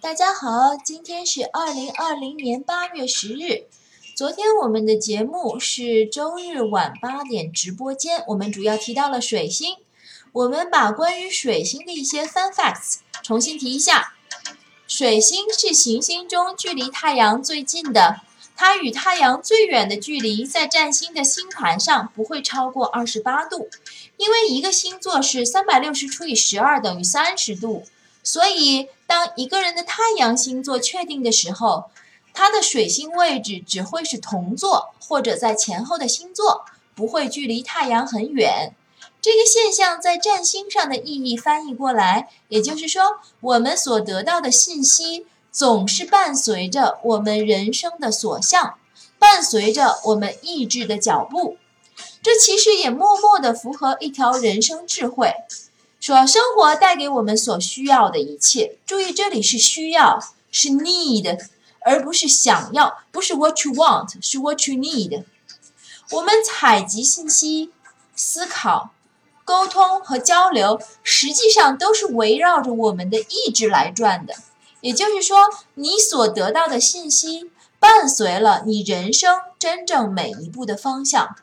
大家好，今天是二零二零年八月十日。昨天我们的节目是周日晚八点直播间，我们主要提到了水星。我们把关于水星的一些 fun facts 重新提一下。水星是行星中距离太阳最近的，它与太阳最远的距离在占星的星盘上不会超过二十八度，因为一个星座是三百六十除以十二等于三十度，所以当一个人的太阳星座确定的时候。它的水星位置只会是同座或者在前后的星座，不会距离太阳很远。这个现象在占星上的意义翻译过来，也就是说，我们所得到的信息总是伴随着我们人生的所向，伴随着我们意志的脚步。这其实也默默地符合一条人生智慧，说生活带给我们所需要的一切。注意，这里是需要，是 need。而不是想要，不是 what you want，是 what you need。我们采集信息、思考、沟通和交流，实际上都是围绕着我们的意志来转的。也就是说，你所得到的信息，伴随了你人生真正每一步的方向。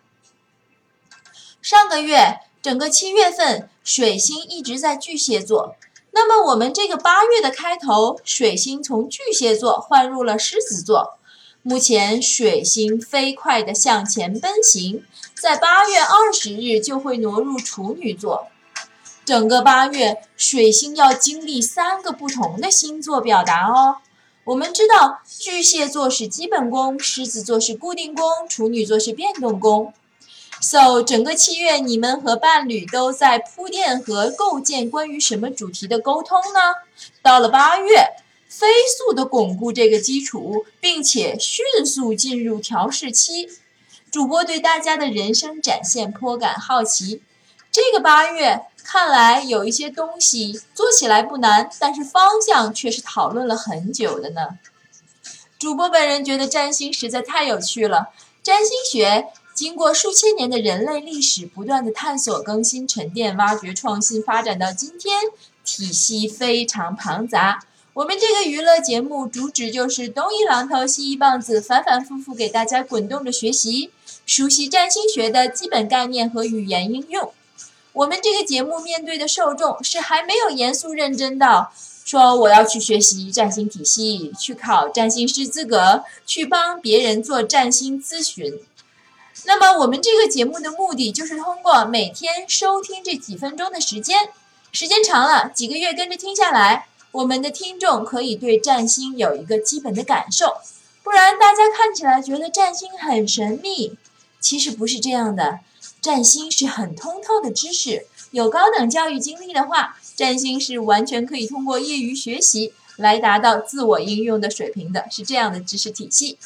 上个月，整个七月份，水星一直在巨蟹座。那么我们这个八月的开头，水星从巨蟹座换入了狮子座，目前水星飞快地向前奔行，在八月二十日就会挪入处女座。整个八月，水星要经历三个不同的星座表达哦。我们知道，巨蟹座是基本宫，狮子座是固定宫，处女座是变动宫。So，整个七月，你们和伴侣都在铺垫和构建关于什么主题的沟通呢？到了八月，飞速的巩固这个基础，并且迅速进入调试期。主播对大家的人生展现颇感好奇。这个八月看来有一些东西做起来不难，但是方向却是讨论了很久的呢。主播本人觉得占星实在太有趣了，占星学。经过数千年的人类历史不断的探索、更新、沉淀、挖掘、创新，发展到今天，体系非常庞杂。我们这个娱乐节目主旨就是东一榔头西一棒子，反反复复给大家滚动着学习，熟悉占星学的基本概念和语言应用。我们这个节目面对的受众是还没有严肃认真到说我要去学习占星体系、去考占星师资格、去帮别人做占星咨询。那么我们这个节目的目的就是通过每天收听这几分钟的时间，时间长了几个月跟着听下来，我们的听众可以对占星有一个基本的感受。不然大家看起来觉得占星很神秘，其实不是这样的。占星是很通透的知识，有高等教育经历的话，占星是完全可以通过业余学习来达到自我应用的水平的，是这样的知识体系。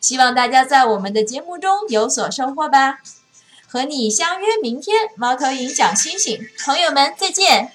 希望大家在我们的节目中有所收获吧，和你相约明天，猫头鹰讲星星，朋友们再见。